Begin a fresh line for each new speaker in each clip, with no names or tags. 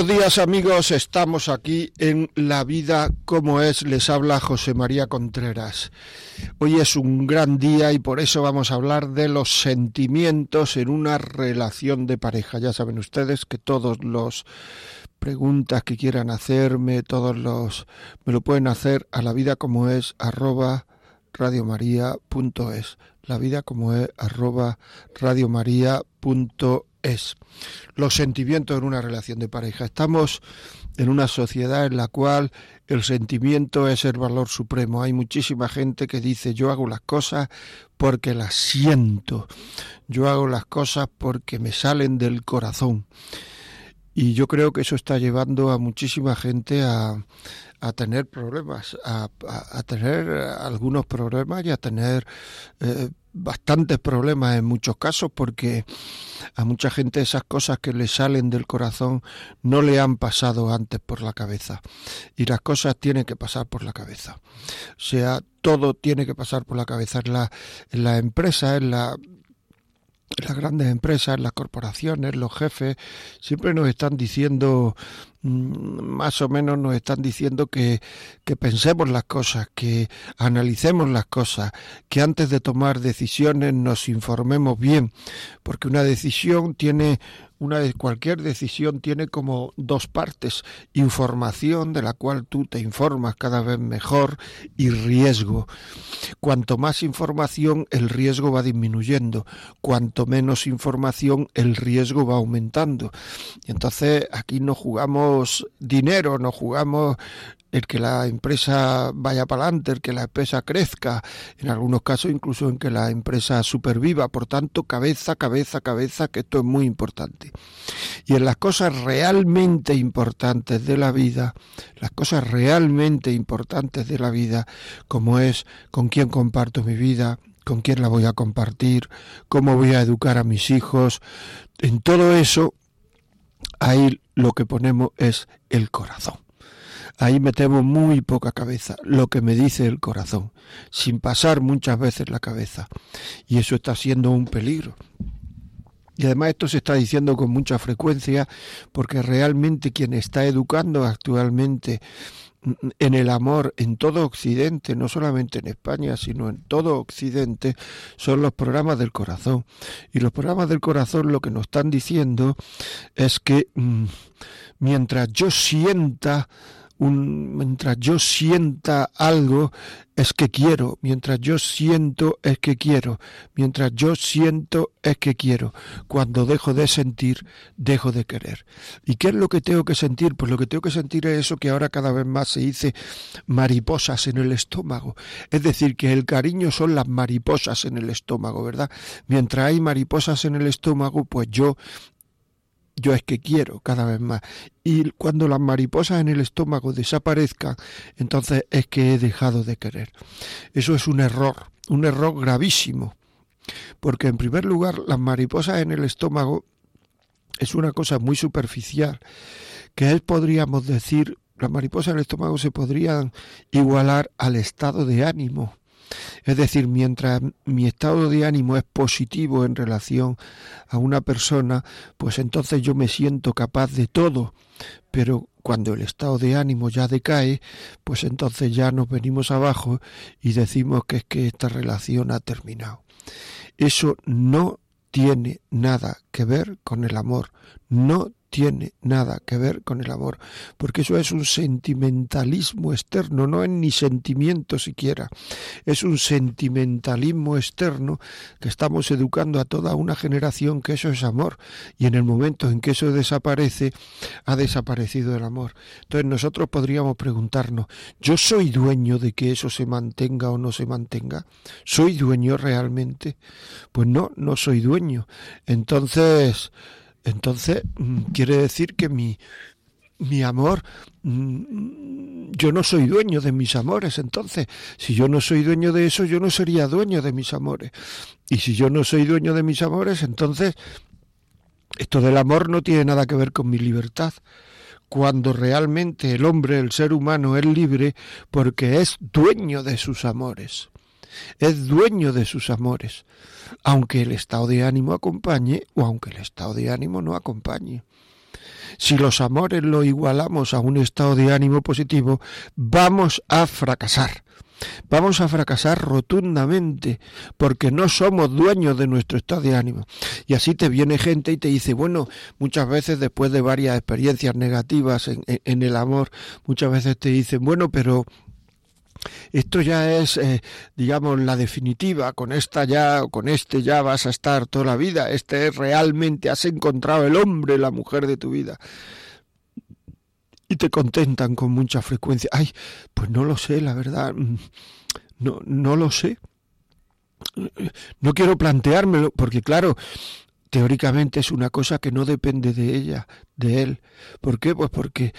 Buenos días amigos, estamos aquí en La vida como es, les habla José María Contreras. Hoy es un gran día y por eso vamos a hablar de los sentimientos en una relación de pareja. Ya saben ustedes que todos los preguntas que quieran hacerme, todos los me lo pueden hacer a la vida como es arroba radiomaria.es. La vida como es arroba radiomaria.es es los sentimientos en una relación de pareja. Estamos en una sociedad en la cual el sentimiento es el valor supremo. Hay muchísima gente que dice yo hago las cosas porque las siento, yo hago las cosas porque me salen del corazón. Y yo creo que eso está llevando a muchísima gente a, a tener problemas, a, a, tener algunos problemas y a tener eh, bastantes problemas en muchos casos porque a mucha gente esas cosas que le salen del corazón no le han pasado antes por la cabeza. Y las cosas tienen que pasar por la cabeza. O sea todo tiene que pasar por la cabeza. En la, en la empresa en la las grandes empresas, las corporaciones, los jefes, siempre nos están diciendo, más o menos nos están diciendo que, que pensemos las cosas, que analicemos las cosas, que antes de tomar decisiones nos informemos bien, porque una decisión tiene una cualquier decisión tiene como dos partes, información de la cual tú te informas cada vez mejor y riesgo. Cuanto más información el riesgo va disminuyendo, cuanto menos información el riesgo va aumentando. Entonces aquí no jugamos dinero, no jugamos el que la empresa vaya para adelante, el que la empresa crezca, en algunos casos incluso en que la empresa superviva. Por tanto, cabeza, cabeza, cabeza, que esto es muy importante. Y en las cosas realmente importantes de la vida, las cosas realmente importantes de la vida, como es con quién comparto mi vida, con quién la voy a compartir, cómo voy a educar a mis hijos, en todo eso, ahí lo que ponemos es el corazón. Ahí metemos muy poca cabeza, lo que me dice el corazón, sin pasar muchas veces la cabeza. Y eso está siendo un peligro. Y además esto se está diciendo con mucha frecuencia porque realmente quien está educando actualmente en el amor en todo Occidente, no solamente en España, sino en todo Occidente, son los programas del corazón. Y los programas del corazón lo que nos están diciendo es que mm, mientras yo sienta mientras yo sienta algo es que quiero, mientras yo siento es que quiero, mientras yo siento es que quiero. Cuando dejo de sentir, dejo de querer. ¿Y qué es lo que tengo que sentir? Pues lo que tengo que sentir es eso que ahora cada vez más se dice mariposas en el estómago. Es decir, que el cariño son las mariposas en el estómago, ¿verdad? Mientras hay mariposas en el estómago, pues yo yo es que quiero cada vez más. Y cuando las mariposas en el estómago desaparezcan, entonces es que he dejado de querer. Eso es un error, un error gravísimo. Porque en primer lugar, las mariposas en el estómago es una cosa muy superficial, que es, podríamos decir, las mariposas en el estómago se podrían igualar al estado de ánimo es decir, mientras mi estado de ánimo es positivo en relación a una persona, pues entonces yo me siento capaz de todo. Pero cuando el estado de ánimo ya decae, pues entonces ya nos venimos abajo y decimos que es que esta relación ha terminado. Eso no tiene nada que ver con el amor, no tiene nada que ver con el amor, porque eso es un sentimentalismo externo, no es ni sentimiento siquiera, es un sentimentalismo externo que estamos educando a toda una generación que eso es amor, y en el momento en que eso desaparece, ha desaparecido el amor. Entonces nosotros podríamos preguntarnos, ¿yo soy dueño de que eso se mantenga o no se mantenga? ¿Soy dueño realmente? Pues no, no soy dueño. Entonces, entonces, mm, quiere decir que mi, mi amor, mm, yo no soy dueño de mis amores, entonces, si yo no soy dueño de eso, yo no sería dueño de mis amores. Y si yo no soy dueño de mis amores, entonces, esto del amor no tiene nada que ver con mi libertad. Cuando realmente el hombre, el ser humano, es libre porque es dueño de sus amores es dueño de sus amores, aunque el estado de ánimo acompañe o aunque el estado de ánimo no acompañe. Si los amores lo igualamos a un estado de ánimo positivo, vamos a fracasar. Vamos a fracasar rotundamente porque no somos dueños de nuestro estado de ánimo. Y así te viene gente y te dice, bueno, muchas veces después de varias experiencias negativas en, en el amor, muchas veces te dicen, bueno, pero esto ya es, eh, digamos, la definitiva. Con esta ya, con este ya vas a estar toda la vida. Este es realmente, has encontrado el hombre, la mujer de tu vida. Y te contentan con mucha frecuencia. Ay, pues no lo sé, la verdad. Mm, no, no lo sé. No quiero planteármelo, porque claro, teóricamente es una cosa que no depende de ella, de él. ¿Por qué? Pues porque eh,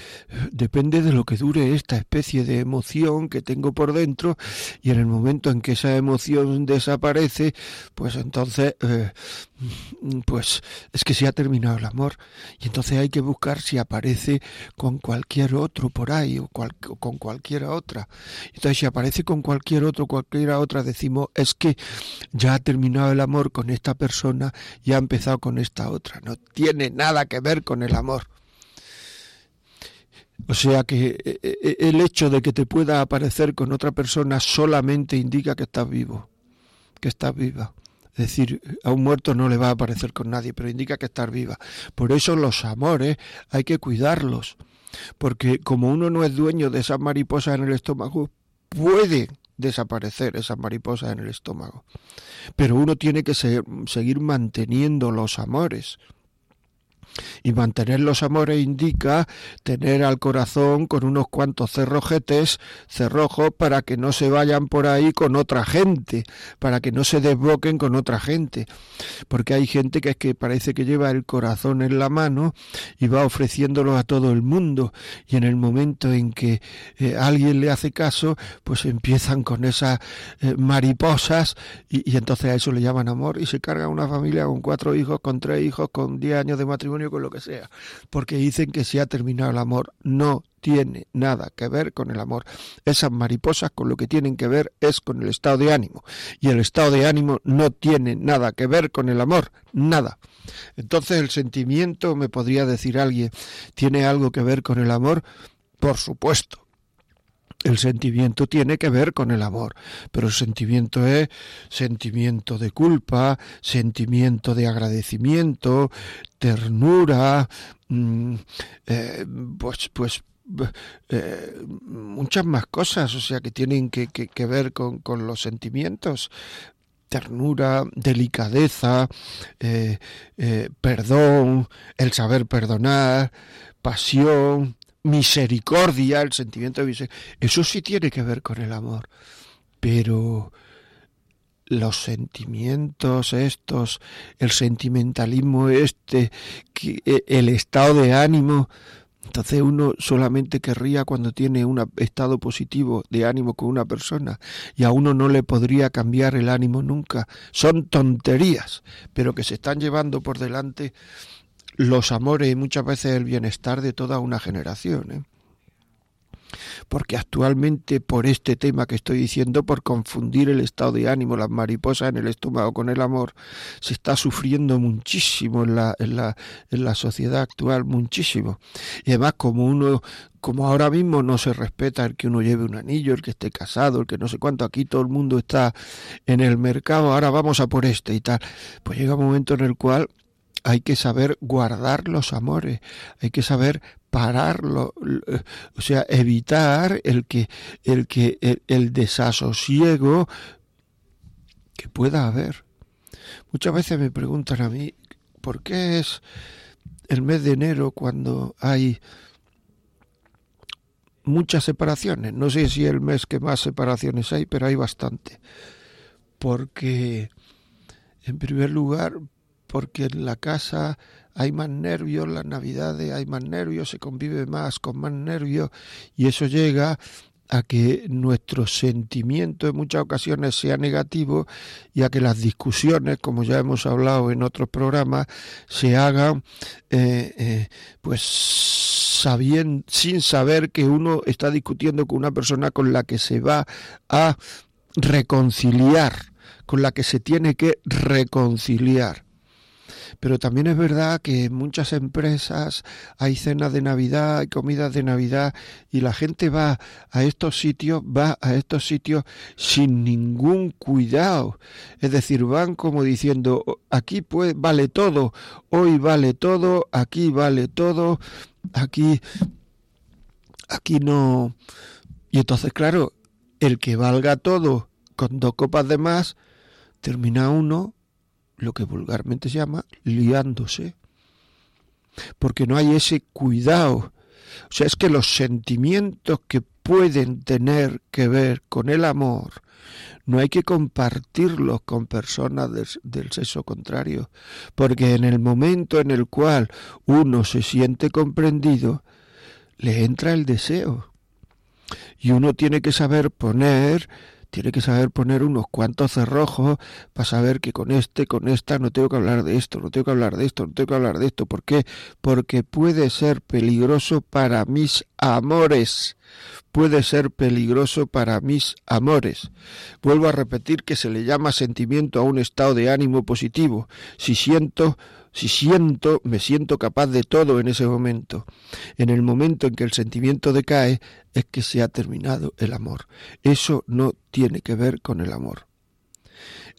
depende de lo que dure esta especie de emoción que tengo por dentro y en el momento en que esa emoción desaparece, pues entonces, eh, pues es que se ha terminado el amor y entonces hay que buscar si aparece con cualquier otro por ahí o, con cualquiera otra. Entonces si aparece con cualquier otro, cualquiera otra, decimos es que ya ha terminado el amor con esta persona y ha empezado con esta otra. No tiene nada que ver con el amor o sea que eh, eh, el hecho de que te pueda aparecer con otra persona solamente indica que estás vivo, que estás viva. Es decir, a un muerto no le va a aparecer con nadie, pero indica que estás viva. Por eso los amores hay que cuidarlos, porque como uno no es dueño de esas mariposas en el estómago, puede desaparecer esas mariposas en el estómago. Pero uno tiene que seguir manteniendo los amores. Y mantener los amores indica tener al corazón con unos cuantos cerrojetes, cerrojos, para que no se vayan por ahí con otra gente, para que no se desboquen con otra gente. Porque hay gente que es que parece que lleva el corazón en la mano y va ofreciéndolo a todo el mundo. Y en el momento en que eh, alguien le hace caso, pues empiezan con esas eh, mariposas y, y entonces a eso le llaman amor y se carga una familia con cuatro hijos, con tres hijos, con diez años de matrimonio con lo que sea, porque dicen que se ha terminado el amor. No tiene nada que ver con el amor. Esas mariposas con lo que tienen que ver es con el estado de ánimo. Y el estado de ánimo no tiene nada que ver con el amor. Nada. Entonces el sentimiento, me podría decir alguien, ¿tiene algo que ver con el amor? Por supuesto. El sentimiento tiene que ver con el amor, pero el sentimiento es sentimiento de culpa, sentimiento de agradecimiento, ternura, mm, eh, pues, pues eh, muchas más cosas, o sea, que tienen que, ver con, los sentimientos. Ternura, delicadeza, eh, perdón, el saber perdonar, pasión, misericordia, el sentimiento de misericordia, eso sí tiene que ver con el amor, pero los sentimientos estos, el sentimentalismo este, e, el estado de ánimo, entonces uno solamente querría cuando tiene un estado positivo de ánimo con una persona y a uno no le podría cambiar el ánimo nunca. Son tonterías, pero que se están llevando por delante los amores y muchas veces el bienestar de toda una generación. ¿eh? Porque actualmente por este tema que estoy diciendo, por confundir el estado de ánimo, las mariposas en el estómago con el amor, se está sufriendo muchísimo en la, en la, en la sociedad actual, muchísimo. Y además como uno como ahora mismo no se respeta el que uno lleve un anillo, el que esté casado, el que no sé cuánto, aquí todo el mundo está en el mercado, ahora vamos a por este y tal. Pues llega un momento en el cual hay que saber guardar los amores, hay que saber pararlo, o sea, evitar el que el que el, desasosiego que pueda haber. Muchas veces me preguntan a mí, ¿por qué es el mes de enero cuando hay muchas separaciones? No sé si es el mes que más separaciones hay, pero hay bastante. Porque, en primer lugar, porque en la casa hay más nervios, las navidades hay más nervios, se convive más con más nervios y eso llega a que nuestro sentimiento en muchas ocasiones sea negativo y a que las discusiones, como ya hemos hablado en otros programas, se hagan eh, eh, pues sabiendo, sin saber que uno está discutiendo con una persona con la que se va a reconciliar, con la que se tiene que reconciliar. Pero también es verdad que en muchas empresas hay cenas de Navidad, hay comidas de Navidad y la gente va a estos sitios, va a estos sitios sin ningún cuidado. Es decir, van como diciendo, aquí pues vale todo, hoy vale todo, aquí vale todo, aquí aquí no. Y entonces, claro, el que valga todo con dos copas de más, termina uno lo que vulgarmente se llama liándose, porque no hay ese cuidado. O sea, es que los sentimientos que pueden tener que ver con el amor, no hay que compartirlos con personas del, sexo contrario, porque en el momento en el cual uno se siente comprendido, le entra el deseo. Y uno tiene que saber poner tiene que saber poner unos cuantos cerrojos para saber que con este, con esta, no tengo que hablar de esto, no tengo que hablar de esto, no tengo que hablar de esto. ¿Por qué? Porque puede ser peligroso para mis amores. Puede ser peligroso para mis amores. Vuelvo a repetir que se le llama sentimiento a un estado de ánimo positivo. Si siento si siento, me siento capaz de todo en ese momento. En el momento en que el sentimiento decae es que se ha terminado el amor. Eso no tiene que ver con el amor.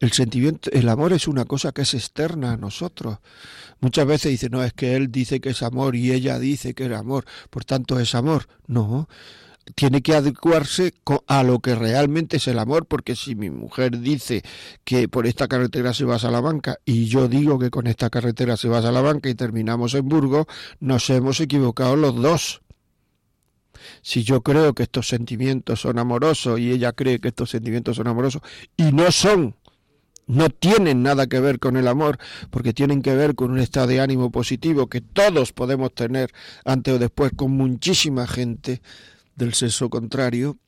El sentimiento, el amor es una cosa que es externa a nosotros. Muchas veces dicen, no, es que él dice que es amor y ella dice que es amor, por tanto es amor. No, tiene que adecuarse a lo que realmente es el amor, porque si mi mujer dice que por esta carretera se va a Salamanca y yo digo que con esta carretera se va a Salamanca y terminamos en Burgos, nos hemos equivocado los dos. Si yo creo que estos sentimientos son amorosos y ella cree que estos sentimientos son amorosos y no son, no tienen nada que ver con el amor, porque tienen que ver con un estado de ánimo positivo que todos podemos tener antes o después con muchísima gente, del sexo contrario,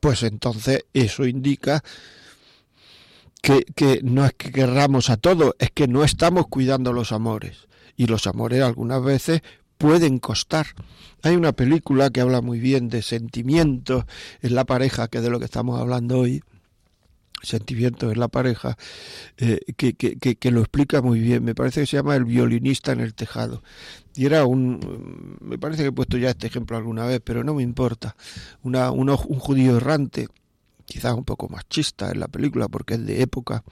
pues entonces eso indica que, que, no es que querramos a todos, es que no estamos cuidando los amores. Y los amores algunas veces pueden costar. Hay una película que habla muy bien de sentimientos en la pareja, que es de lo que estamos hablando hoy, sentimientos en la pareja, eh, que, que, que, lo explica muy bien. Me parece que se llama El violinista en el tejado. Y era un, me parece que he puesto ya este ejemplo alguna vez, pero no me importa. Una, un, un judío errante, quizás un poco machista en la película porque es de época,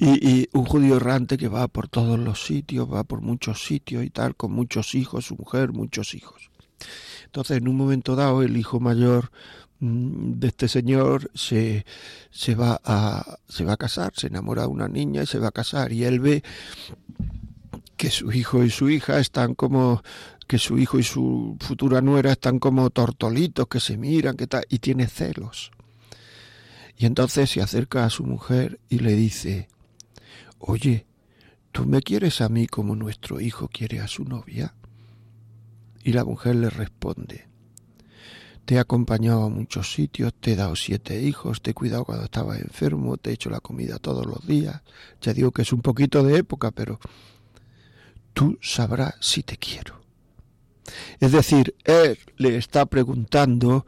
y, y, un judío errante que va por todos los sitios, va por muchos sitios y tal, con muchos hijos, su mujer, muchos hijos. Entonces, en un momento dado, el hijo mayor de este señor se, se, va a, se va a casar, se enamora de una niña y se va a casar y él ve que su hijo y su hija están como que su hijo y su futura nuera están como tortolitos que se miran que tal y tiene celos. Y entonces se acerca a su mujer y le dice, "Oye, ¿tú me quieres a mí como nuestro hijo quiere a su novia?" Y la mujer le responde, te he acompañado a muchos sitios, te he dado siete hijos, te he cuidado cuando estaba enfermo, te he hecho la comida todos los días. Ya digo que es un poquito de época, pero tú sabrás si te quiero. Es decir, él le está preguntando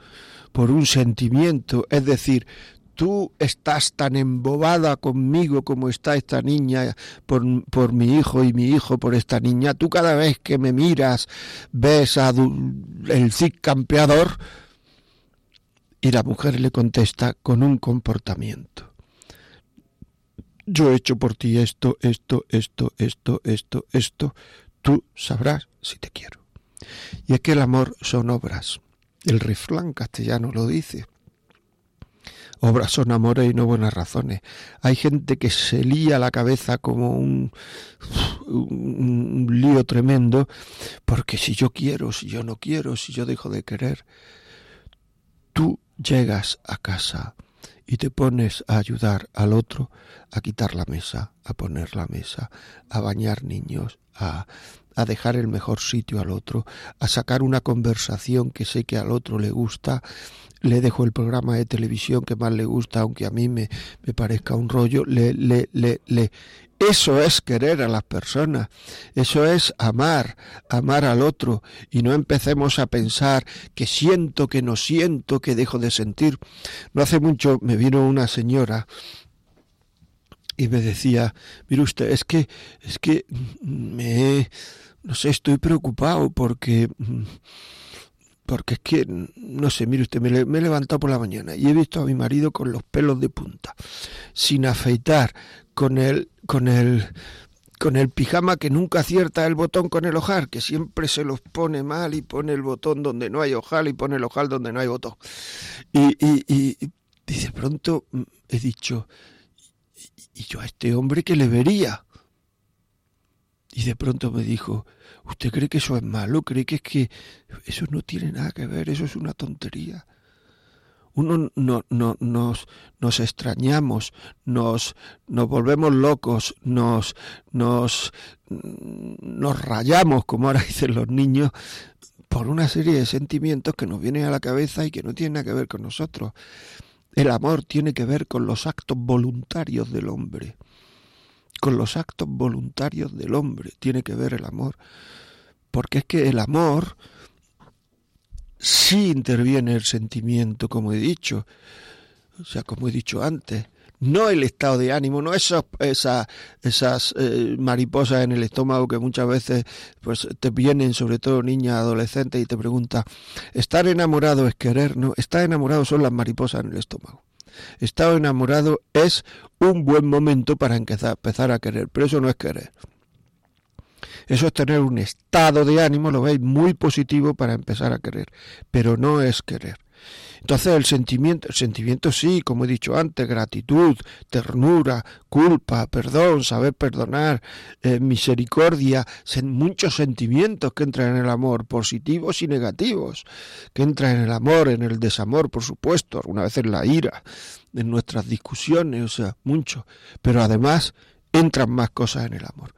por un sentimiento, es decir, tú estás tan embobada conmigo como está esta niña por, por, mi hijo y mi hijo por esta niña. Tú cada vez que me miras ves a el Cid campeador, y la mujer le contesta con un comportamiento. yo he hecho por ti esto, esto, esto, esto, esto, esto, tú sabrás si te quiero. Y es que el amor son obras. El refrán castellano lo dice. Obras son amores y no buenas razones. Hay gente que se lía la cabeza como un, un, lío tremendo, porque si yo quiero, si yo no quiero, si yo dejo de querer, tú llegas a casa y te pones a ayudar al otro a quitar la mesa, a poner la mesa, a bañar niños, a, a dejar el mejor sitio al otro, a sacar una conversación que sé que al otro le gusta, le dejo el programa de televisión que más le gusta, aunque a mí me, me parezca un rollo, le, le, le, le, eso es querer a las personas, eso es amar, amar al otro, y no empecemos a pensar que siento, que no siento, que dejo de sentir. No hace mucho me vino una señora y me decía, mire usted, es que, es que me, no sé, estoy preocupado porque, porque es que, no sé, mire usted, me, he levantado por la mañana y he visto a mi marido con los pelos de punta, sin afeitar, con el, con el, con el pijama que nunca acierta el botón con el ojal, que siempre se los pone mal y pone el botón donde no hay ojal y pone el ojal donde no hay botón. Y, y, y, de pronto mm, he dicho, ¿y yo a este hombre qué le vería? Y de pronto me dijo, ¿usted cree que eso es malo? ¿Cree que es que eso no tiene nada que ver? Eso es una tontería uno no, no, nos, nos extrañamos, nos, nos volvemos locos, nos, nos, nos rayamos, como ahora dicen los niños, por una serie de sentimientos que nos vienen a la cabeza y que no tienen nada que ver con nosotros. El amor tiene que ver con los actos voluntarios del hombre. Con los actos voluntarios del hombre tiene que ver el amor. Porque es que el amor sí interviene el sentimiento, como he dicho, o sea, como he dicho antes, no el estado de ánimo, no esos, esas, esas eh, mariposas en el estómago que muchas veces pues te vienen, sobre todo niñas, adolescentes, y te preguntan, ¿estar enamorado es querer? No, estar enamorado son las mariposas en el estómago. Estar enamorado es un buen momento para empezar a querer, pero eso no es querer. Eso es tener un estado de ánimo, lo veis, muy positivo para empezar a querer, pero no es querer. Entonces el sentimiento, el sentimiento sí, como he dicho antes, gratitud, ternura, culpa, perdón, saber perdonar, eh, misericordia, muchos sentimientos que entran en el amor, positivos y negativos, que entran en el amor, en el desamor, por supuesto, alguna vez en la ira, en nuestras discusiones, o sea, mucho, pero además entran más cosas en el amor.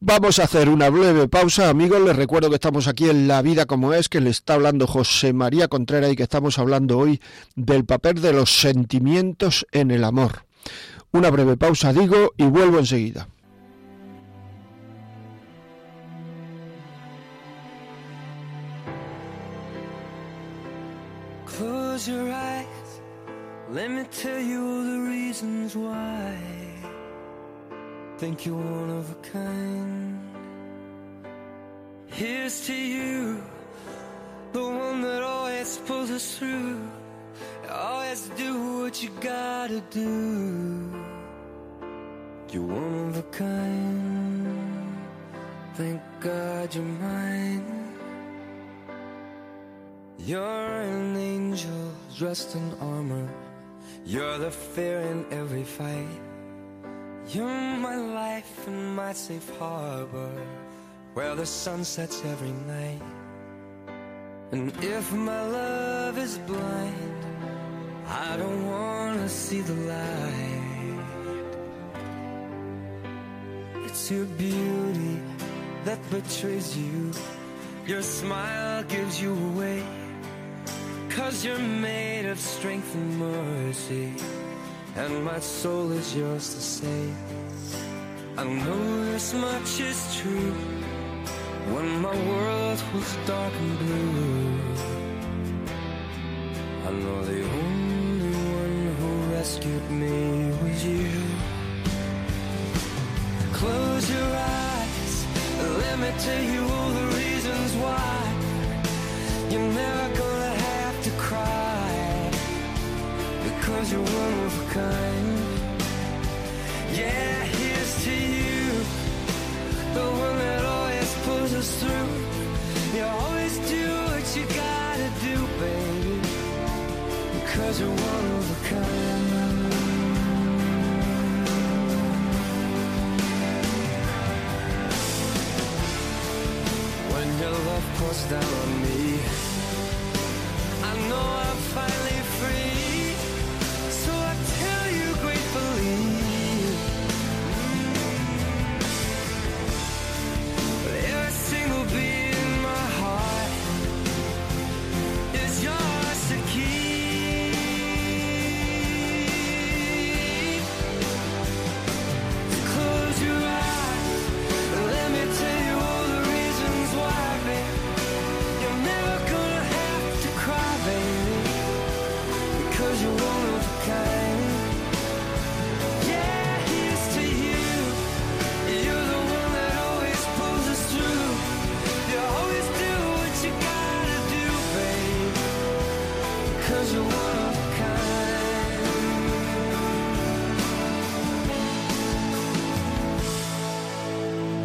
Vamos a hacer una breve pausa, amigos. Les recuerdo que estamos aquí en La Vida como es, que le está hablando José María Contreras y que estamos hablando hoy del papel de los sentimientos en el amor. Una breve pausa, digo, y vuelvo enseguida. Close your eyes. Let me tell you the reasons why. Think you're one of a kind. Here's to you, the one that always pulls us through. Always do what you gotta do. You're one of a kind. Thank God you're mine. You're an angel dressed in armor. You're the fear in every fight. You're my life and my safe harbor Where the sun sets every night. And if my love is blind I don't wanna see the light. It's your beauty that betrays you. Your smile gives you away Cause you're made of strength and mercy and my soul is yours to save. I know this much is true. When my world was dark and blue, I know the only one who rescued me was you. Close your eyes, let me tell you all the reasons why you're never gonna cause you're one of a kind. Yeah, here's to you. The
one that always pulls us through. You always do what you gotta do, baby. Cause
you're one of a kind.
When your love pours down on me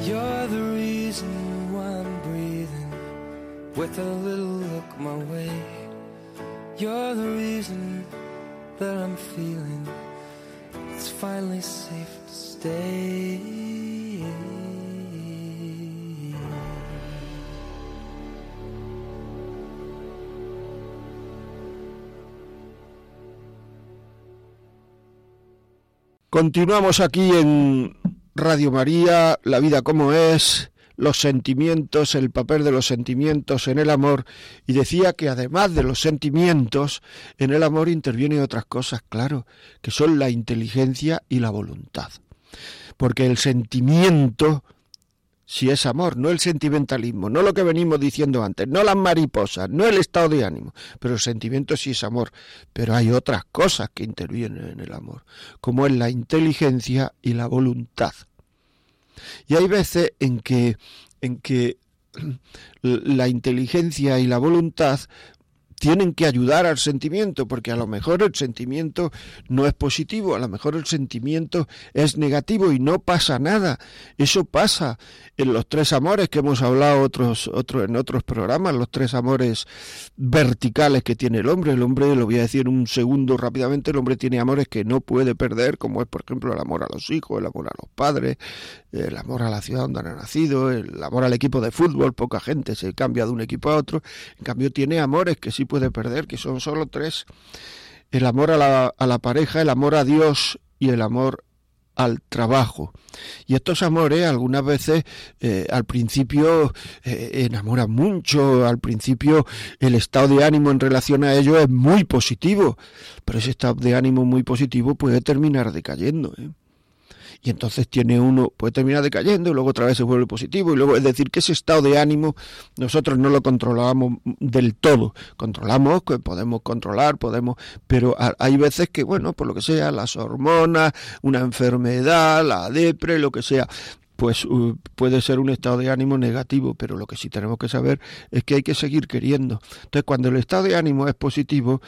You're the reason why I'm breathing with a little look my way. You're the reason that I'm feeling it's finally safe to stay.
Continuamos aquí en Radio María, La vida como es, los sentimientos, el papel de los sentimientos en el amor, y decía que además de los sentimientos, en el amor intervienen otras cosas, claro, que son la inteligencia y la voluntad. Porque el sentimiento si es amor, no el sentimentalismo, no lo que venimos diciendo antes, no las mariposas, no el estado de ánimo, pero el sentimiento sí es amor. Pero hay otras cosas que intervienen en el amor, como es la inteligencia y la voluntad. Y hay veces en que, en que la inteligencia y la voluntad tienen que ayudar al sentimiento, porque a lo mejor el sentimiento no es positivo, a lo mejor el sentimiento es negativo y no pasa nada. Eso pasa en los tres amores que hemos hablado otros, otros, en otros programas, los tres amores verticales que tiene el hombre. El hombre, lo voy a decir un segundo rápidamente, el hombre tiene amores que no puede perder, como es por ejemplo el amor a los hijos, el amor a los padres, el amor a la ciudad donde ha nacido, el amor al equipo de fútbol, poca gente se cambia de un equipo a otro, en cambio tiene amores que sí puede perder, que son solo tres, el amor a la, a la pareja, el amor a Dios y el amor al trabajo. Y estos amores algunas veces eh, al principio eh, enamoran mucho, al principio el estado de ánimo en relación a ellos es muy positivo, pero ese estado de ánimo muy positivo puede terminar decayendo. ¿eh? Y entonces tiene uno, puede terminar decayendo y luego otra vez se vuelve positivo y luego es decir que ese estado de ánimo nosotros no lo controlamos del todo, controlamos, podemos controlar, podemos, pero hay veces que bueno, por lo que sea, las hormonas, una enfermedad, la depre, lo que sea, pues uh, puede ser un estado de ánimo negativo, pero lo que sí tenemos que saber es que hay que seguir queriendo. Entonces, cuando el estado de ánimo es positivo,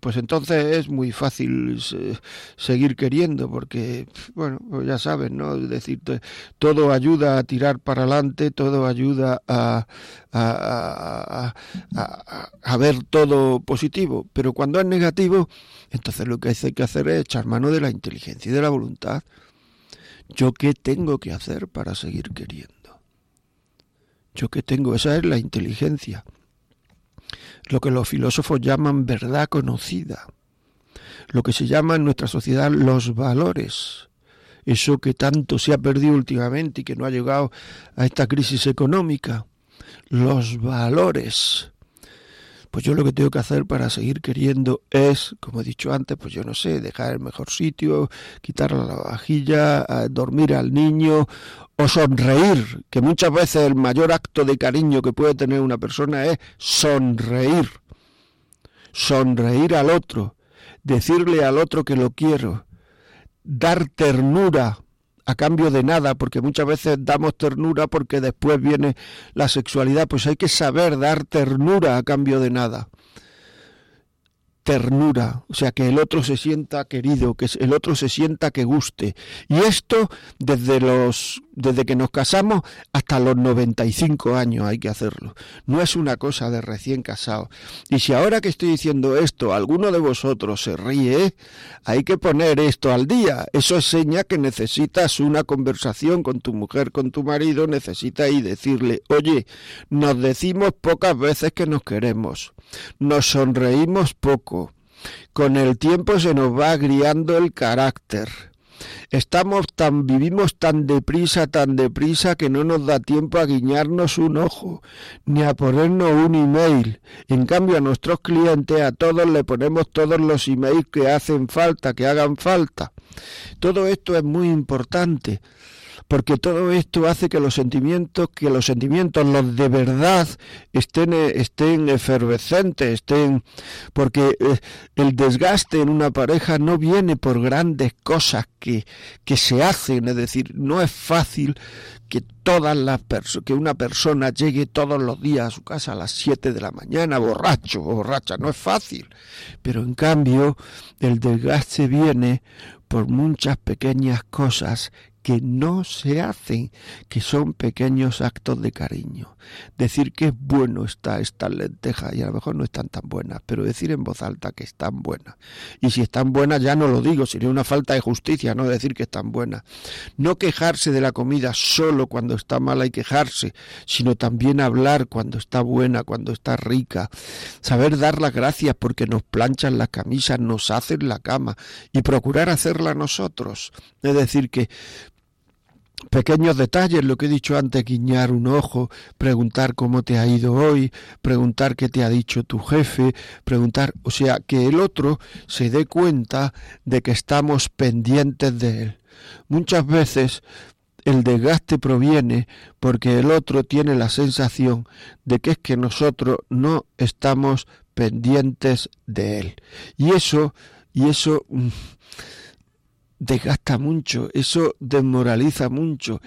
pues entonces es muy fácil seguir queriendo, porque, bueno, pues ya sabes, ¿no? Decirte, todo ayuda a tirar para adelante, todo ayuda a, a, a ver todo positivo, pero cuando es negativo, entonces lo que hay que hacer es echar mano de la inteligencia y de la voluntad. ¿Yo qué tengo que hacer para seguir queriendo? ¿Yo qué tengo? Esa es la inteligencia. Lo que los filósofos llaman verdad conocida. Lo que se llama en nuestra sociedad los valores. Eso que tanto se ha perdido últimamente y que no ha llegado a esta crisis económica. Los valores pues yo lo que tengo que hacer para seguir queriendo es, como he dicho antes, pues yo no sé, dejar el mejor sitio, quitar la vajilla, dormir al niño o sonreír, que muchas veces el mayor acto de cariño que puede tener una persona es sonreír. Sonreír al otro, decirle al otro que lo quiero, dar ternura, a cambio de nada, porque muchas veces damos ternura porque después viene la sexualidad, pues hay que saber dar ternura a cambio de nada. Ternura, o sea, que el otro se sienta querido, que el otro se sienta que guste. Y esto desde los desde que nos casamos hasta los 95 años hay que hacerlo. No es una cosa de recién casado. Y si ahora que estoy diciendo esto, alguno de vosotros se ríe, hay que poner esto al día. Eso es seña que necesitas una conversación con tu mujer, con tu marido, necesitas y decirle, "Oye, nos decimos pocas veces que nos queremos. Nos sonreímos poco. Con el tiempo se nos va agriando el carácter. Estamos tan, vivimos tan deprisa, tan deprisa que no nos da tiempo a guiñarnos un ojo, ni a ponernos un email. En cambio a nuestros clientes, a todos le ponemos todos los emails que hacen falta, que hagan falta. Todo esto es muy importante porque todo esto hace que los sentimientos, que los sentimientos, los de verdad, estén, estén efervescentes, estén, porque eh, el desgaste en una pareja no viene por grandes cosas que, que se hacen, es decir, no es fácil que todas las que una persona llegue todos los días a su casa a las 7 de la mañana borracho o borracha, no es fácil. Pero en cambio, el desgaste viene por muchas pequeñas cosas que no se hacen, que son pequeños actos de cariño. Decir que es bueno está esta lenteja y a lo mejor no están tan buenas, pero decir en voz alta que están buenas. Y si están buenas ya no lo digo, sería una falta de justicia no decir que están buenas. No quejarse de la comida solo cuando está mala y quejarse, sino también hablar cuando está buena, cuando está rica. Saber dar las gracias porque nos planchan las camisas, nos hacen la cama y procurar hacerla nosotros. Es decir, que pequeños detalles, lo que he dicho antes, guiñar un ojo, preguntar cómo te ha ido hoy, preguntar qué te ha dicho tu jefe, preguntar, o sea, que el otro se dé cuenta de que estamos pendientes de él. Muchas veces el desgaste proviene porque el otro tiene la sensación de que es que nosotros no estamos pendientes de él. Y eso, y eso mm, desgasta mucho, eso desmoraliza mucho,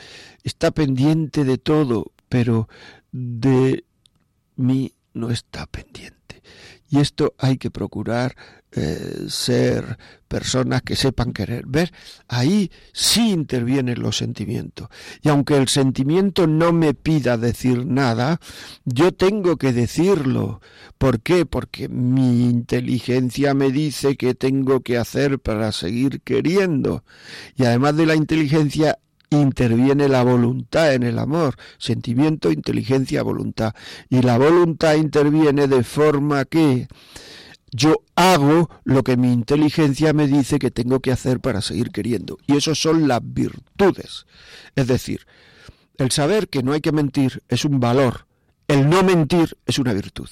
está pendiente de todo, pero de mí no está pendiente. Y esto hay que procurar eh, ser personas que sepan querer. Ver, ahí sí intervienen los sentimientos. Y aunque el sentimiento no me pida decir nada, yo tengo que decirlo. ¿Por qué? Porque mi inteligencia me dice qué tengo que hacer para seguir queriendo. Y además de la inteligencia, interviene la voluntad en el amor, sentimiento, inteligencia, voluntad. Y la voluntad interviene de forma que yo hago lo que mi inteligencia me dice que tengo que hacer para seguir queriendo. Y eso son las virtudes. Es decir, el saber que no hay que mentir es un valor. El no mentir es una virtud.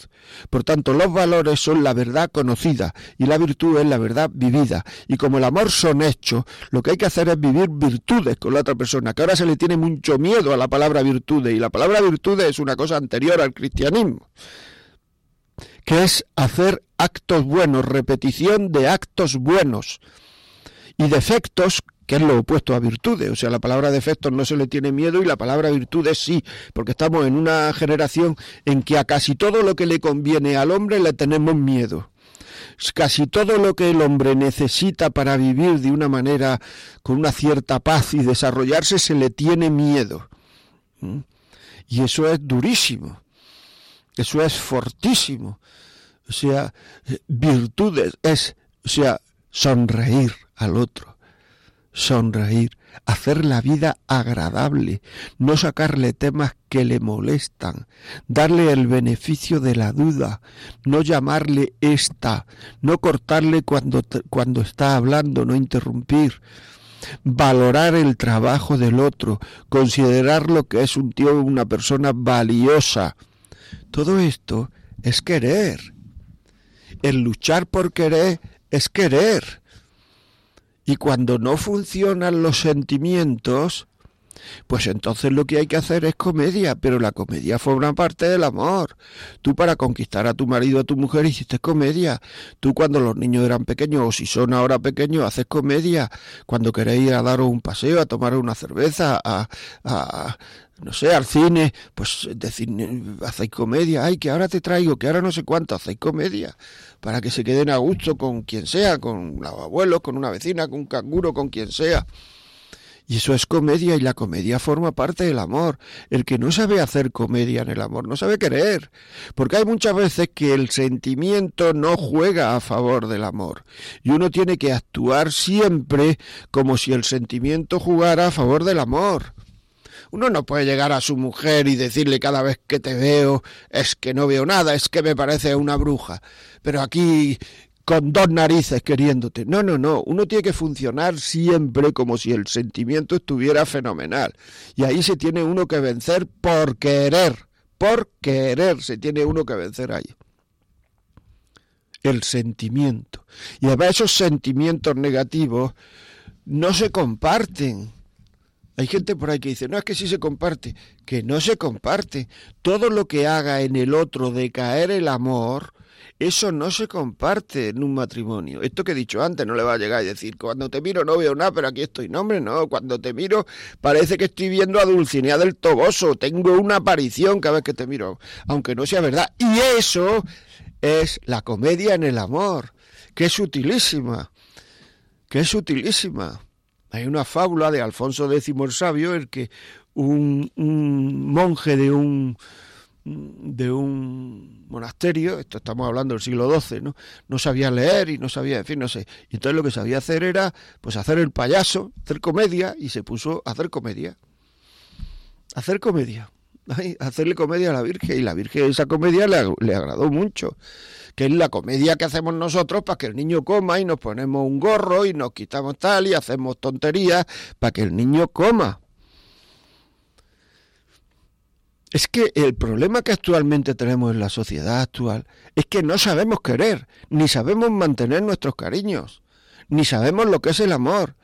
Por tanto, los valores son la verdad conocida y la virtud es la verdad vivida. Y como el amor son hechos, lo que hay que hacer es vivir virtudes con la otra persona, que ahora se le tiene mucho miedo a la palabra virtudes y la palabra virtudes es una cosa anterior al cristianismo que es hacer actos buenos, repetición de actos buenos y defectos, que es lo opuesto a virtudes. O sea, la palabra defectos no se le tiene miedo y la palabra virtudes sí, porque estamos en una generación en que a casi todo lo que le conviene al hombre le tenemos miedo. Casi todo lo que el hombre necesita para vivir de una manera con una cierta paz y desarrollarse se le tiene miedo. ¿Mm? Y eso es durísimo. Eso es fortísimo. O sea, virtudes es, o sea, sonreír al otro, sonreír, hacer la vida agradable, no sacarle temas que le molestan, darle el beneficio de la duda, no llamarle esta, no cortarle cuando, cuando está hablando, no interrumpir, valorar el trabajo del otro, considerar lo que es un tío, una persona valiosa, todo esto es querer. El luchar por querer es querer. Y cuando no funcionan los sentimientos, Pues entonces lo que hay que hacer es comedia, pero la comedia forma parte del amor. Tú para conquistar a tu marido o a tu mujer hiciste comedia. Tú cuando los niños eran pequeños o si son ahora pequeños haces comedia. Cuando queréis ir a daros un paseo, a tomar una cerveza, a, a no sé, al cine, pues decir, hacéis comedia, ay, que ahora te traigo, que ahora no sé cuánto, hacéis comedia, para que se queden a gusto con quien sea, con los abuelos, con una vecina, con un canguro, con quien sea. Y eso es comedia y la comedia forma parte del amor. El que no sabe hacer comedia en el amor no sabe querer. Porque hay muchas veces que el sentimiento no juega a favor del amor. Y uno tiene que actuar siempre como si el sentimiento jugara a favor del amor. Uno no puede llegar a su mujer y decirle cada vez que te veo es que no veo nada, es que me parece una bruja. Pero aquí con dos narices queriéndote. No, no, no. Uno tiene que funcionar siempre como si el sentimiento estuviera fenomenal. Y ahí se tiene uno que vencer por querer. Por querer se tiene uno que vencer ahí. El sentimiento. Y además esos sentimientos negativos no se comparten. Hay gente por ahí que dice, no es que sí se comparte, que no se comparte. Todo lo que haga en el otro decaer el amor, eso no se comparte en un matrimonio. Esto que he dicho antes no le va a llegar a decir, cuando te miro no veo nada, pero aquí estoy. No, hombre, no. Cuando te miro parece que estoy viendo a Dulcinea del Toboso. Tengo una aparición cada vez que te miro, aunque no sea verdad. Y eso es la comedia en el amor, que es sutilísima, que es sutilísima. Hay una fábula de Alfonso X el Sabio, el que un monje de un de un monasterio, esto estamos hablando del siglo XII, ¿no? No sabía leer y no sabía, en fin, no sé. Y entonces lo que sabía hacer era, pues, hacer el payaso, hacer comedia, y se puso a hacer comedia. Hacer comedia. hacerle comedia a la Virgen, y la Virgen esa comedia le, le agradó mucho. Que es la comedia que hacemos nosotros para que el niño coma y nos ponemos un gorro y nos quitamos tal y hacemos tonterías para que el niño coma. Es que el problema que actualmente tenemos en la sociedad actual es que no sabemos querer, ni sabemos mantener nuestros cariños, ni sabemos lo que es el amor.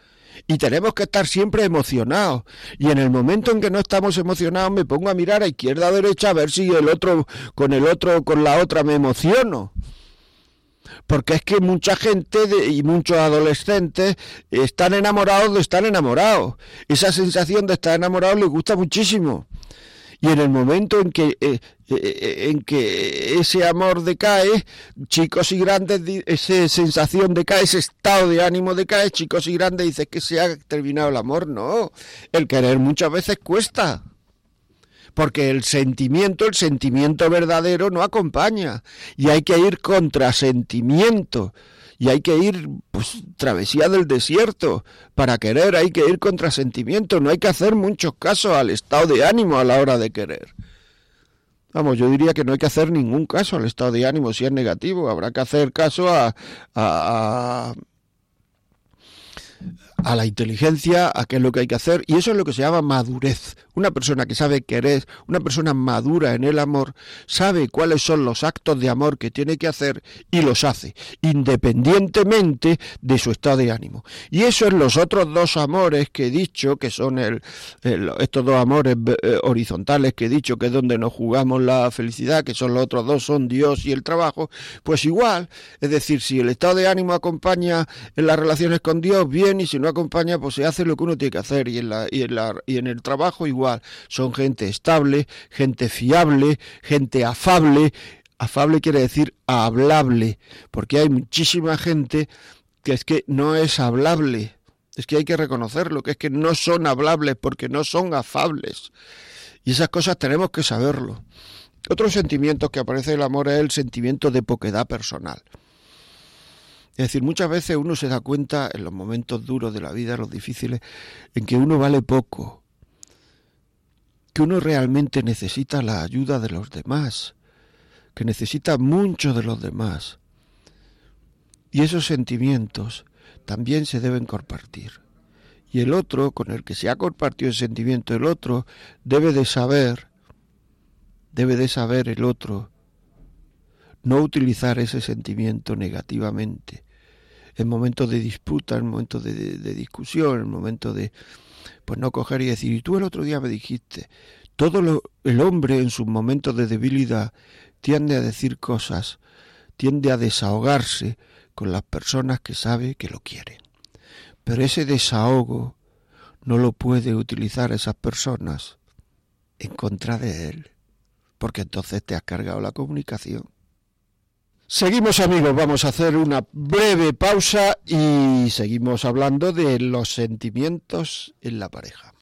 Y tenemos que estar siempre emocionados. Y en el momento en que no estamos emocionados me pongo a mirar a izquierda o derecha a ver si el otro con el otro con la otra me emociono. Porque es que mucha gente y muchos adolescentes están enamorados de estar enamorados. Esa sensación de estar enamorados les gusta muchísimo y en el momento en que, eh, en que ese amor decae, chicos y grandes, esa sensación decae, ese estado de ánimo decae, chicos y grandes dicen que se ha terminado el amor. No, el querer muchas veces cuesta. Porque el sentimiento, el sentimiento verdadero no acompaña. Y hay que ir contra sentimiento y hay que ir pues travesía del desierto para querer, hay que ir contra sentimiento, no hay que hacer muchos casos al estado de ánimo a la hora de querer. Vamos, yo diría que no hay que hacer ningún caso al estado de ánimo si es negativo, habrá que hacer caso a, a, a la inteligencia, a qué es lo que hay que hacer, y eso es lo que se llama madurez. Una persona que sabe querer, una persona madura en el amor, sabe cuáles son los actos de amor que tiene que hacer y los hace, independientemente de su estado de ánimo. Y eso es los otros dos amores que he dicho, que son el, estos dos amores eh, horizontales que he dicho, que es donde nos jugamos la felicidad, que son los otros dos, son Dios y el trabajo, pues igual, es decir, si el estado de ánimo acompaña en las relaciones con Dios, bien, y si no acompaña, pues se hace lo que uno tiene que hacer, y en, la, y en, la, y en el trabajo igual son gente estable, gente fiable, gente afable. Afable quiere decir hablable, porque hay muchísima gente que es que no es hablable. Es que hay que reconocerlo, que es que no son hablables porque no son afables. Y esas cosas tenemos que saberlo. Otro sentimiento que aparece en el amor es el sentimiento de poquedad personal. Es decir, muchas veces uno se da cuenta en los momentos duros de la vida, los difíciles, en que uno vale poco, que uno realmente necesita la ayuda de los demás, que necesita mucho de los demás. Y esos sentimientos también se deben compartir. Y el otro, con el que se ha compartido ese sentimiento, el otro debe de saber, debe de saber el otro, no utilizar ese sentimiento negativamente.
En momentos de disputa, en momentos de, discusión, en momentos de pues no coger y decir, y tú el otro día me dijiste, todo lo, el hombre en sus momentos de debilidad tiende a decir cosas, tiende a desahogarse con las personas que sabe que lo quieren. Pero ese desahogo no lo puede utilizar esas personas en contra de él, porque entonces te has cargado la comunicación. Seguimos amigos, vamos a hacer una breve pausa y seguimos hablando de los sentimientos en la pareja.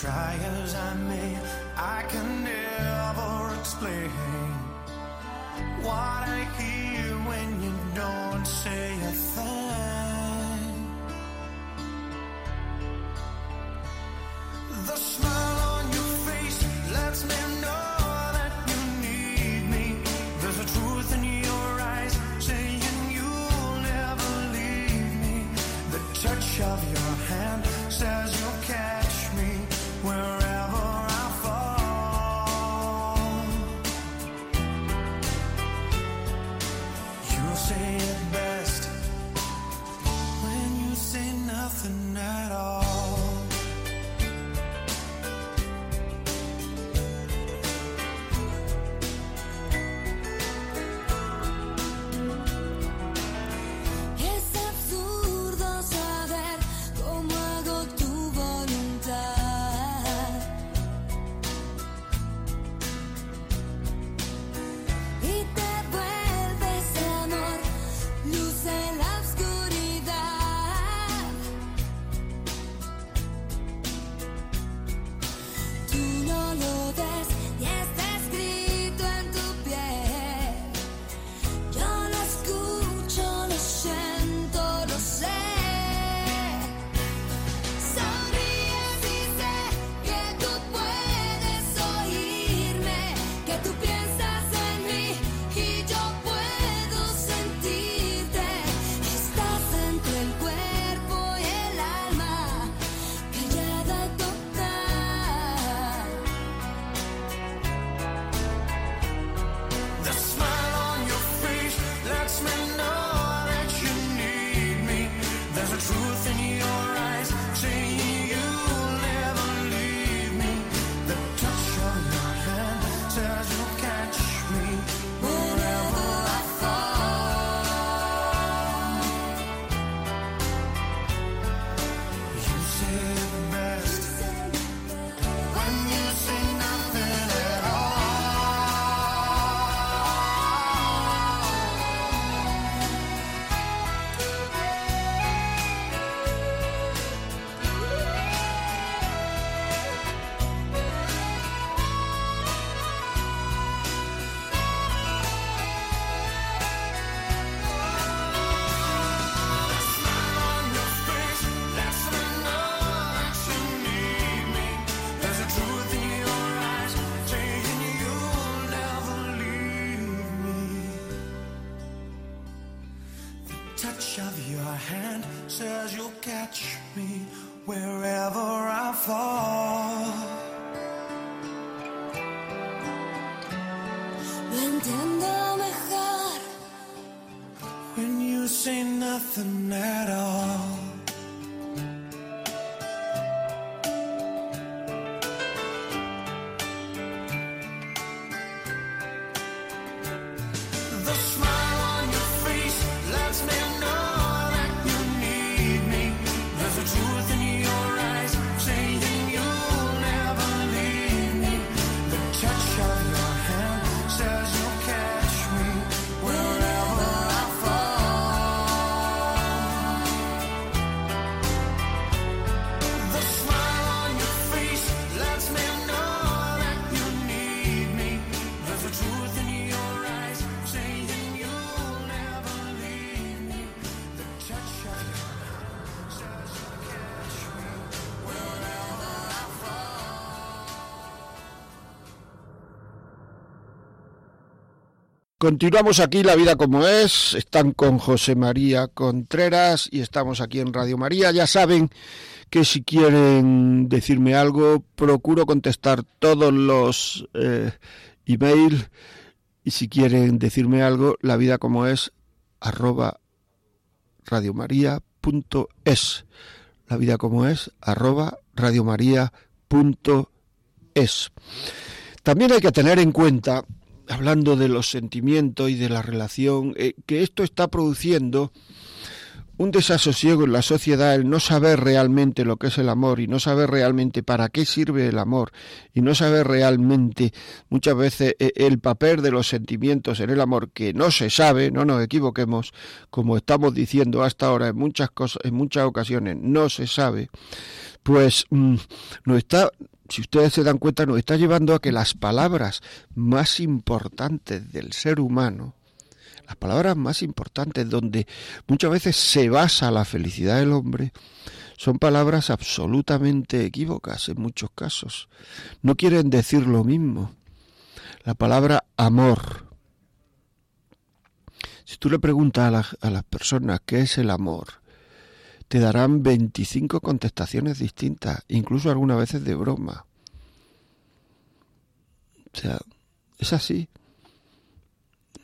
Try as I may, I can never explain what I hear when you don't say a thing.
Continuamos aquí La Vida como es, están con José María Contreras y estamos aquí en Radio María. Ya saben que si quieren decirme algo, procuro contestar todos los eh, email y si quieren decirme algo, la vida como es arroba radiomaria.es. La vida como es arroba radiomaria.es. También hay que tener en cuenta hablando de los sentimientos y de la relación, eh, que esto está produciendo un desasosiego en la sociedad, el no saber realmente lo que es el amor y no saber realmente para qué sirve el amor y no saber realmente muchas veces eh, el papel de los sentimientos en el amor que no se sabe, no nos equivoquemos, como estamos diciendo hasta ahora en muchas cosas, en muchas ocasiones no se sabe, pues mm, nos está si ustedes se dan cuenta, nos está llevando a que las palabras más importantes del ser humano, las palabras más importantes donde muchas veces se basa la felicidad del hombre, son palabras absolutamente equívocas en muchos casos. No quieren decir lo mismo. La palabra amor. Si tú le preguntas a, las personas qué es el amor, te darán 25 contestaciones distintas, incluso algunas veces de broma. O sea, es así.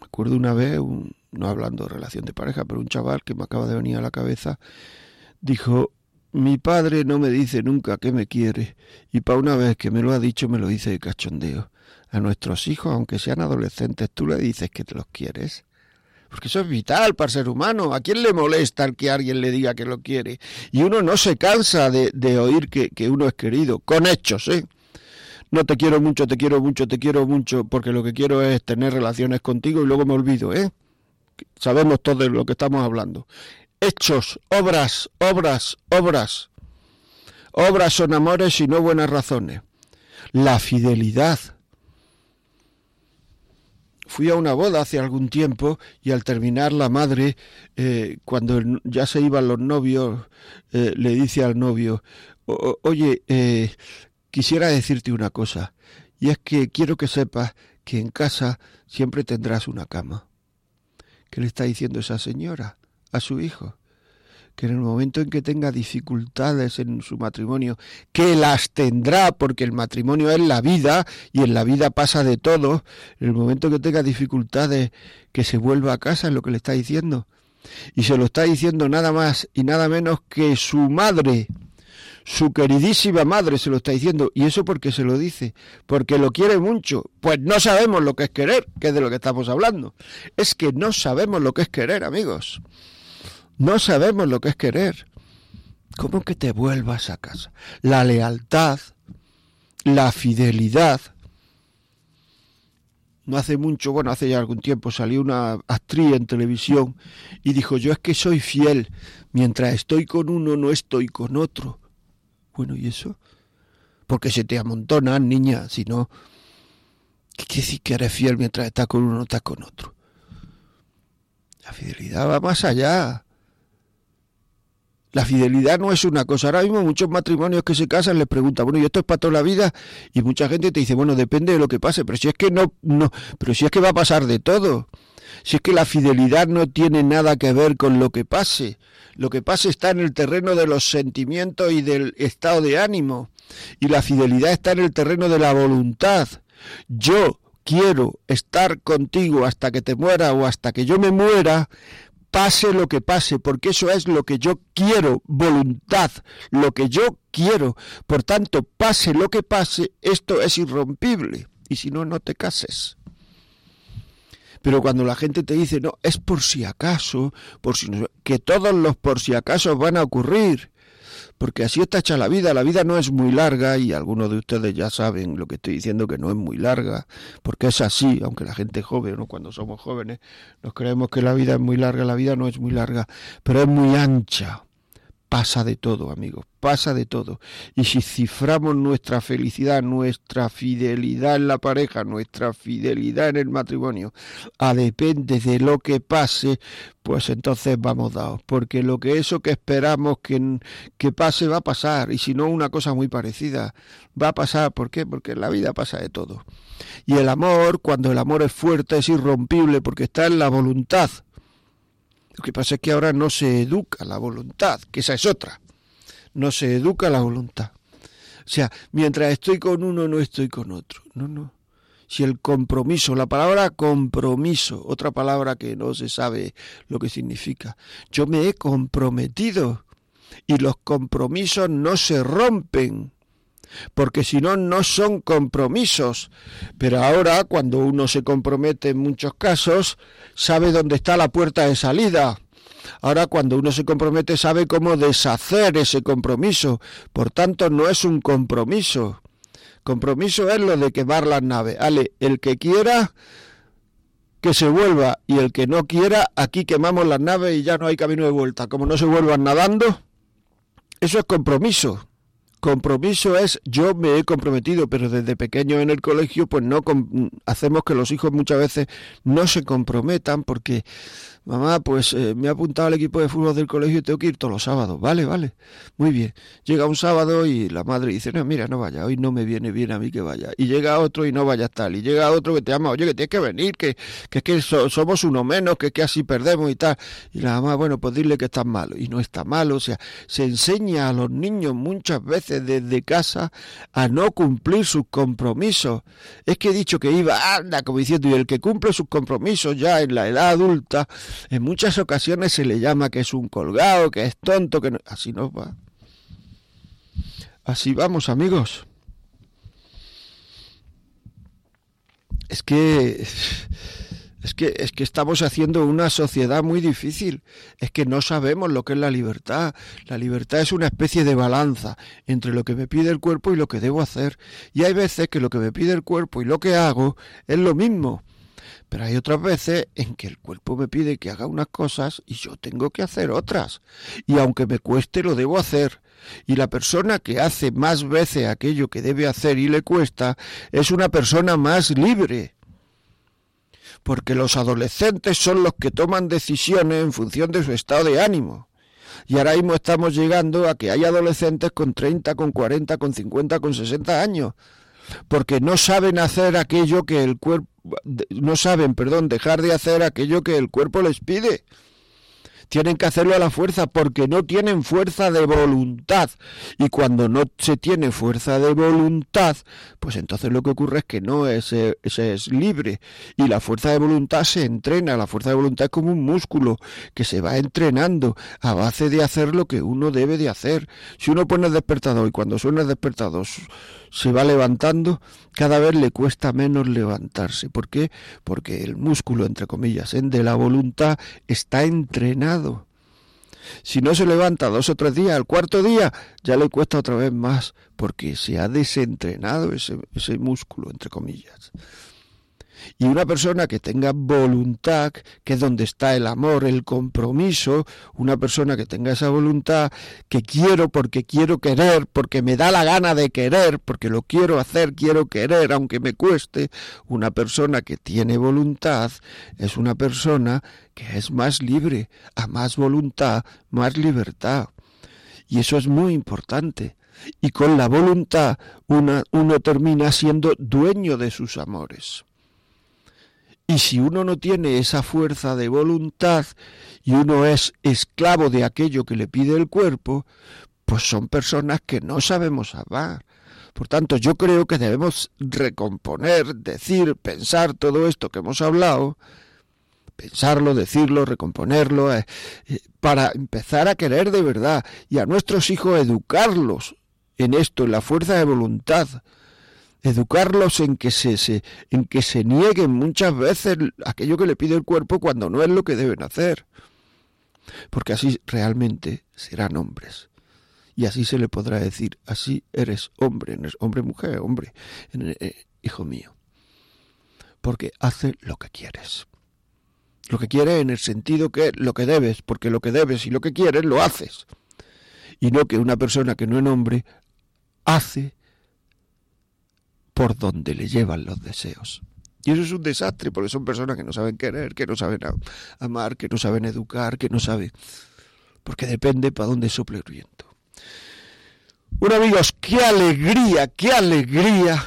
Me acuerdo una vez, no hablando de relación de pareja, pero un chaval que me acaba de venir a la cabeza, dijo, mi padre no me dice nunca que me quiere, y para una vez que me lo ha dicho me lo dice de cachondeo. A nuestros hijos, aunque sean adolescentes, tú le dices que te los quieres. Porque eso es vital para el ser humano. ¿A quién le molesta el que alguien le diga que lo quiere? Y uno no se cansa de, oír que, que, uno es querido, con hechos, ¿eh? No te quiero mucho, te quiero mucho, te quiero mucho, porque lo que quiero es tener relaciones contigo y luego me olvido, ¿eh? Sabemos todo de lo que estamos hablando. Hechos, obras, obras, obras. Obras son amores y no buenas razones. La fidelidad fui a una boda hace algún tiempo y al terminar la madre, eh, cuando ya se iban los novios, eh, le dice al novio, oye, eh, quisiera decirte una cosa, y es que quiero que sepas que en casa siempre tendrás una cama. ¿Qué le está diciendo esa señora a su hijo? Que en el momento en que tenga dificultades en su matrimonio, que las tendrá porque el matrimonio es la vida y en la vida pasa de todo, en el momento que tenga dificultades, que se vuelva a casa es lo que le está diciendo. Y se lo está diciendo nada más y nada menos que su madre, su queridísima madre se lo está diciendo. ¿Y eso porque se lo dice? Porque lo quiere mucho. Pues no sabemos lo que es querer, que es de lo que estamos hablando. Es que no sabemos lo que es querer, amigos. No sabemos lo que es querer. ¿Cómo que te vuelvas a casa? La lealtad, la fidelidad. No hace mucho, bueno, hace ya algún tiempo salió una actriz en televisión y dijo, yo es que soy fiel, mientras estoy con uno no estoy con otro. Bueno, ¿y eso? Porque se te amontonan, niña, si no... ¿Qué quiere decir que eres fiel mientras estás con uno no estás con otro? La fidelidad va más allá. La fidelidad no es una cosa. Ahora mismo muchos matrimonios que se casan les preguntan, bueno, ¿y esto es para toda la vida? Y mucha gente te dice, bueno, depende de lo que pase, pero si es que no, no, pero si es que va a pasar de todo. Si es que la fidelidad no tiene nada que ver con lo que pase. Lo que pase está en el terreno de los sentimientos y del estado de ánimo. Y la fidelidad está en el terreno de la voluntad. Yo quiero estar contigo hasta que te muera o hasta que yo me muera pase lo que pase, porque eso es lo que yo quiero, voluntad, lo que yo quiero. Por tanto, pase lo que pase, esto es irrompible. Y si no, no te cases. Pero cuando la gente te dice, no, es por si acaso, por si no, que todos los por si acaso van a ocurrir, porque así está hecha la vida. La vida no es muy larga y algunos de ustedes ya saben lo que estoy diciendo que no es muy larga, porque es así, aunque la gente joven o cuando somos jóvenes nos creemos que la vida es muy larga, la vida no es muy larga, pero es muy ancha pasa de todo, amigos, pasa de todo. Y si ciframos nuestra felicidad, nuestra fidelidad en la pareja, nuestra fidelidad en el matrimonio, a depende de lo que pase, pues entonces vamos dados. Porque lo que eso que esperamos que, que pase va a pasar. Y si no, una cosa muy parecida va a pasar. ¿Por qué? Porque en la vida pasa de todo. Y el amor, cuando el amor es fuerte, es irrompible porque está en la voluntad lo que pasa es que ahora no se educa la voluntad, que esa es otra. No se educa la voluntad. O sea, mientras estoy con uno, no estoy con otro. No, no. Si el compromiso, la palabra compromiso, otra palabra que no se sabe lo que significa. Yo me he comprometido y los compromisos no se rompen porque si no, no son compromisos. Pero ahora, cuando uno se compromete en muchos casos, sabe dónde está la puerta de salida. Ahora, cuando uno se compromete, sabe cómo deshacer ese compromiso. Por tanto, no es un compromiso. Compromiso es lo de quemar las naves. Ale, el que quiera que se vuelva y el que no quiera, aquí quemamos las naves y ya no hay camino de vuelta. Como no se vuelvan nadando, eso es compromiso compromiso es yo me he comprometido, pero desde pequeño en el colegio pues no hacemos que los hijos muchas veces no se comprometan porque mamá, pues eh, me ha apuntado al equipo de fútbol del colegio y tengo que ir todos los sábados. Vale, vale, muy bien. Llega un sábado y la madre dice, no, mira, no vaya, hoy no me viene bien a mí que vaya. Y llega otro y no vaya tal. Y llega otro que te llama, oye, que tienes que venir, que, que es que somos uno menos, que, que así perdemos y tal. Y la mamá, bueno, pues dile que estás malo. Y no está malo, o sea, se enseña a los niños muchas veces desde casa a no cumplir sus compromisos. Es que he dicho que iba, anda, como diciendo, y el que cumple sus compromisos ya en la edad adulta, en muchas ocasiones se le llama que es un colgado, que es tonto, que así no va. Así vamos, amigos. Es que es que, es que estamos haciendo una sociedad muy difícil. Es que no sabemos lo que es la libertad. La libertad es una especie de balanza entre lo que me pide el cuerpo y lo que debo hacer. Y hay veces que lo que me pide el cuerpo y lo que hago es lo mismo. Pero hay otras veces en que el cuerpo me pide que haga unas cosas y yo tengo que hacer otras. Y aunque me cueste, lo debo hacer. Y la persona que hace más veces aquello que debe hacer y le cuesta es una persona más libre. Porque los adolescentes son los que toman decisiones en función de su estado de ánimo. Y ahora mismo estamos llegando a que hay adolescentes con 30, con 40, con 50, con 60 años porque no saben hacer aquello que el cuerpo no saben, perdón, dejar de hacer aquello que el cuerpo les pide tienen que hacerlo a la fuerza porque no tienen fuerza de voluntad. Y cuando no se tiene fuerza de voluntad, pues entonces lo que ocurre es que no es, es, libre. Y la fuerza de voluntad se entrena. La fuerza de voluntad es como un músculo que se va entrenando a base de hacer lo que uno debe de hacer. Si uno pone el despertador y cuando suena el despertador se va levantando, cada vez le cuesta menos levantarse. ¿Por qué? Porque el músculo, entre comillas, de la voluntad está entrenado. Si no se levanta dos o tres días, al cuarto día ya le cuesta otra vez más, porque se ha desentrenado ese, músculo, entre comillas. Y una persona que tenga voluntad, que es donde está el amor, el compromiso, una persona que tenga esa voluntad, que quiero porque quiero querer, porque me da la gana de querer, porque lo quiero hacer, quiero querer, aunque me cueste, una persona que tiene voluntad es una persona que es más libre, a más voluntad, más libertad. Y eso es muy importante. Y con la voluntad uno termina siendo dueño de sus amores. Y si uno no tiene esa fuerza de voluntad y uno es esclavo de aquello que le pide el cuerpo, pues son personas que no sabemos amar. Por tanto, yo creo que debemos recomponer, decir, pensar todo esto que hemos hablado, pensarlo, decirlo, recomponerlo, eh, eh, para empezar a querer de verdad y a nuestros hijos educarlos en esto, en la fuerza de voluntad, educarlos en que se, en que se nieguen muchas veces aquello que le pide el cuerpo cuando no es lo que deben hacer. Porque así realmente serán hombres. Y así se le podrá decir, así eres hombre, eres hombre, mujer, hombre, eh, hijo mío. Porque hace lo que quieres. Lo que quieres en el sentido que lo que debes, porque lo que debes y lo que quieres lo haces. y no que una persona que no es hombre hace por donde le llevan los deseos. Y eso es un desastre, porque son personas que no saben querer, que no saben amar, que no saben educar, que no saben... Porque depende para dónde sople el viento. Bueno amigos, qué alegría, qué alegría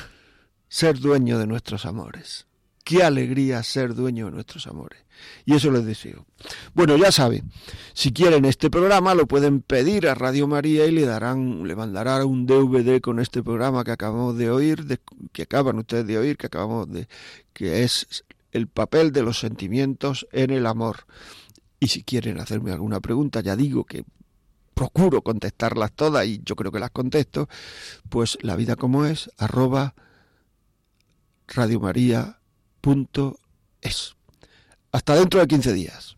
ser dueño de nuestros amores. Qué alegría ser dueño de nuestros amores. Y eso les deseo. Bueno, ya saben, si quieren este programa lo pueden pedir a Radio María y le darán, le mandarán un DVD con este programa que acabamos de oír, que acaban ustedes de oír, que acabamos de, que es el papel de los sentimientos en el amor. Y si quieren hacerme alguna pregunta, ya digo que procuro contestarlas todas y yo creo que las contesto, pues la vida como es, arroba radiomaria.es. Hasta dentro de 15 días.